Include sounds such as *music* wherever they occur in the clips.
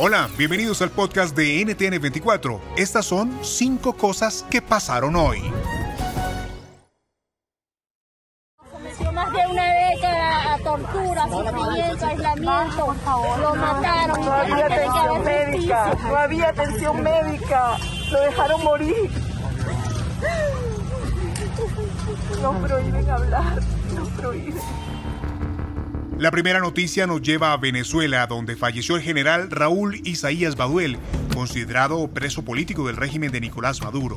Hola, bienvenidos al podcast de NTN24. Estas son cinco cosas que pasaron hoy. Sometió más de una década a tortura, sufrimiento, aislamiento. Lo mataron. No había atención médica, no había atención médica. Lo dejaron morir. Nos prohíben hablar, nos prohíben. La primera noticia nos lleva a Venezuela, donde falleció el general Raúl Isaías Baduel, considerado preso político del régimen de Nicolás Maduro.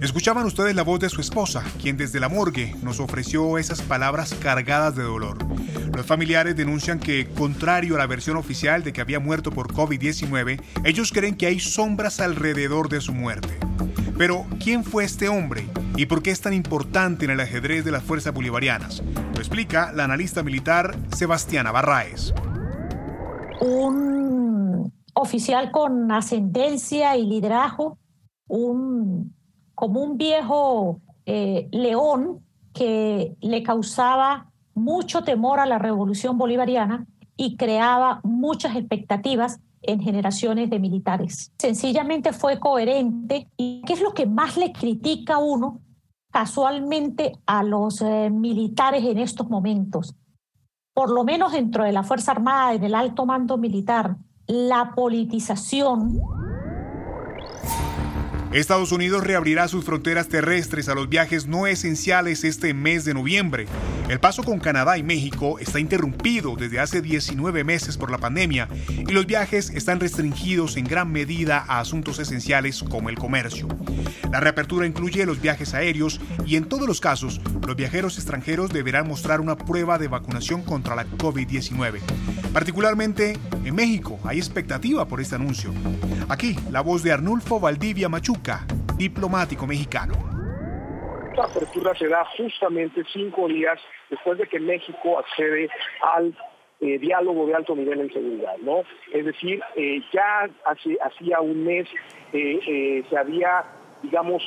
Escuchaban ustedes la voz de su esposa, quien desde la morgue nos ofreció esas palabras cargadas de dolor. Los familiares denuncian que, contrario a la versión oficial de que había muerto por COVID-19, ellos creen que hay sombras alrededor de su muerte. Pero, ¿quién fue este hombre y por qué es tan importante en el ajedrez de las fuerzas bolivarianas? Lo explica la analista militar Sebastiana Barraez. Un oficial con ascendencia y liderazgo, un, como un viejo eh, león que le causaba mucho temor a la revolución bolivariana y creaba muchas expectativas en generaciones de militares. Sencillamente fue coherente y qué es lo que más le critica a uno casualmente a los eh, militares en estos momentos. Por lo menos dentro de la Fuerza Armada y del alto mando militar, la politización Estados Unidos reabrirá sus fronteras terrestres a los viajes no esenciales este mes de noviembre. El paso con Canadá y México está interrumpido desde hace 19 meses por la pandemia y los viajes están restringidos en gran medida a asuntos esenciales como el comercio. La reapertura incluye los viajes aéreos y en todos los casos los viajeros extranjeros deberán mostrar una prueba de vacunación contra la COVID-19. Particularmente en México hay expectativa por este anuncio. Aquí la voz de Arnulfo Valdivia Machuca, diplomático mexicano. Esta apertura se da justamente cinco días después de que México accede al eh, diálogo de alto nivel en seguridad, ¿no? Es decir, eh, ya hace, hacía un mes eh, se había digamos,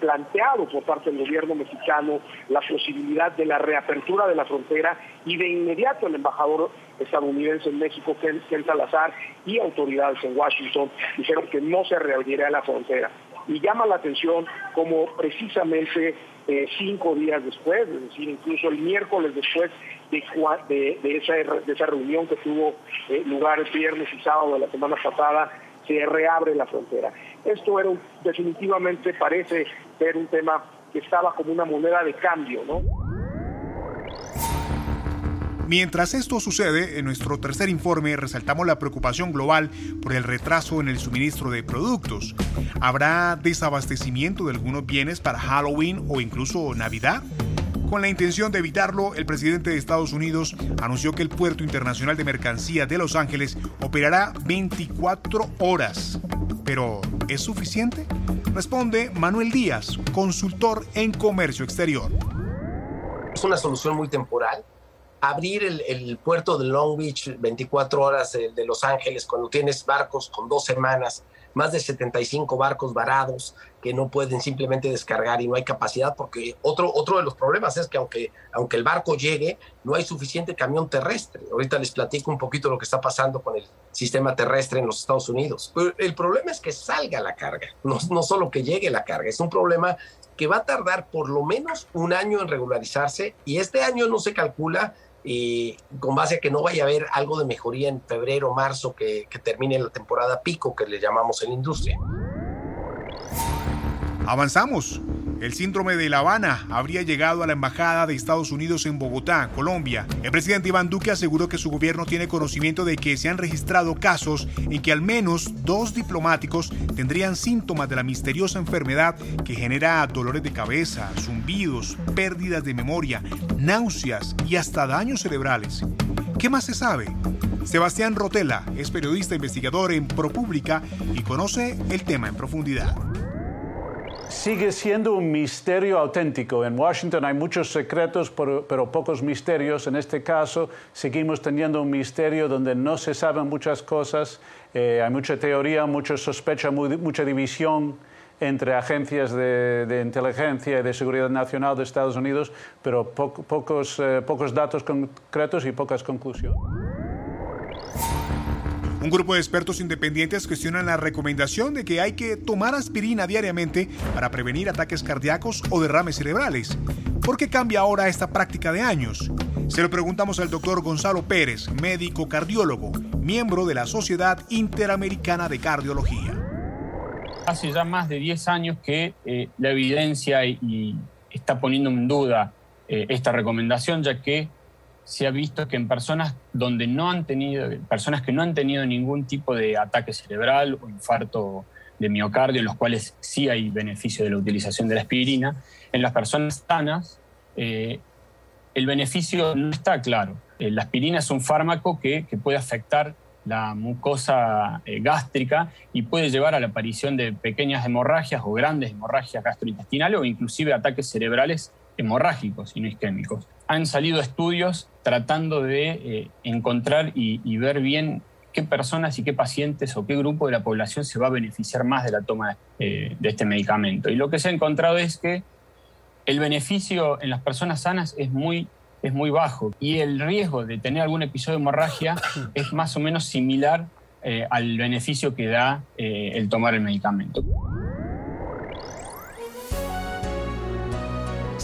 planteado por parte del gobierno mexicano la posibilidad de la reapertura de la frontera y de inmediato el embajador estadounidense en México, Ken, Salazar, y autoridades en Washington dijeron que no se reabriría la frontera. Y llama la atención como precisamente cinco días después, es decir, incluso el miércoles después de, de, esa, de esa reunión que tuvo lugar el viernes y sábado de la semana pasada, se reabre la frontera. Esto era definitivamente parece ser un tema que estaba como una moneda de cambio, ¿no? Mientras esto sucede, en nuestro tercer informe resaltamos la preocupación global por el retraso en el suministro de productos. ¿Habrá desabastecimiento de algunos bienes para Halloween o incluso Navidad? Con la intención de evitarlo, el presidente de Estados Unidos anunció que el puerto internacional de mercancías de Los Ángeles operará 24 horas. ¿Pero es suficiente? Responde Manuel Díaz, consultor en comercio exterior. Es una solución muy temporal. Abrir el, puerto de Long Beach 24 horas de, de Los Ángeles cuando tienes barcos con dos semanas más de 75 barcos varados que no pueden simplemente descargar y no hay capacidad porque otro, otro de los problemas es que aunque, aunque el barco llegue, no hay suficiente camión terrestre. Ahorita les platico un poquito lo que está pasando con el sistema terrestre en los Estados Unidos. Pero el problema es que salga la carga, no, no solo que llegue la carga, es un problema que va a tardar por lo menos un año en regularizarse y este año no se calcula y con base a que no vaya a haber algo de mejoría en febrero, marzo, que, termine la temporada pico que le llamamos en la industria. Avanzamos. El síndrome de La Habana habría llegado a la Embajada de Estados Unidos en Bogotá, Colombia. El presidente Iván Duque aseguró que su gobierno tiene conocimiento de que se han registrado casos en que al menos dos diplomáticos tendrían síntomas de la misteriosa enfermedad que genera dolores de cabeza, zumbidos, pérdidas de memoria, náuseas y hasta daños cerebrales. ¿Qué más se sabe? Sebastián Rotela es periodista investigador en ProPública y conoce el tema en profundidad sigue siendo un misterio auténtico. En Washington hay muchos secretos, pero, pocos misterios. En este caso, seguimos teniendo un misterio donde no se saben muchas cosas. Eh, hay mucha teoría, mucha sospecha, mucha división entre agencias de, inteligencia y de seguridad nacional de Estados Unidos, pero eh, pocos datos concretos y pocas conclusiones. Un grupo de expertos independientes cuestionan la recomendación de que hay que tomar aspirina diariamente para prevenir ataques cardíacos o derrames cerebrales. ¿Por qué cambia ahora esta práctica de años? Se lo preguntamos al doctor Gonzalo Pérez, médico cardiólogo, miembro de la Sociedad Interamericana de Cardiología. Hace ya más de 10 años que eh, la evidencia está poniendo en duda eh, esta recomendación, ya que se ha visto que en personas donde no han tenido, personas que no han tenido ningún tipo de ataque cerebral o infarto de miocardio, en los cuales sí hay beneficio de la utilización de la aspirina, en las personas sanas eh, el beneficio no está claro. Eh, la aspirina es un fármaco que, puede afectar la mucosa eh, gástrica y puede llevar a la aparición de pequeñas hemorragias o grandes hemorragias gastrointestinales o inclusive ataques cerebrales hemorrágicos y no isquémicos. Han salido estudios tratando de eh, encontrar y, ver bien qué personas y qué pacientes o qué grupo de la población se va a beneficiar más de la toma eh, de este medicamento. Y lo que se ha encontrado es que el beneficio en las personas sanas es muy, es muy bajo y el riesgo de tener algún episodio de hemorragia *coughs* es más o menos similar eh, al beneficio que da el tomar el medicamento.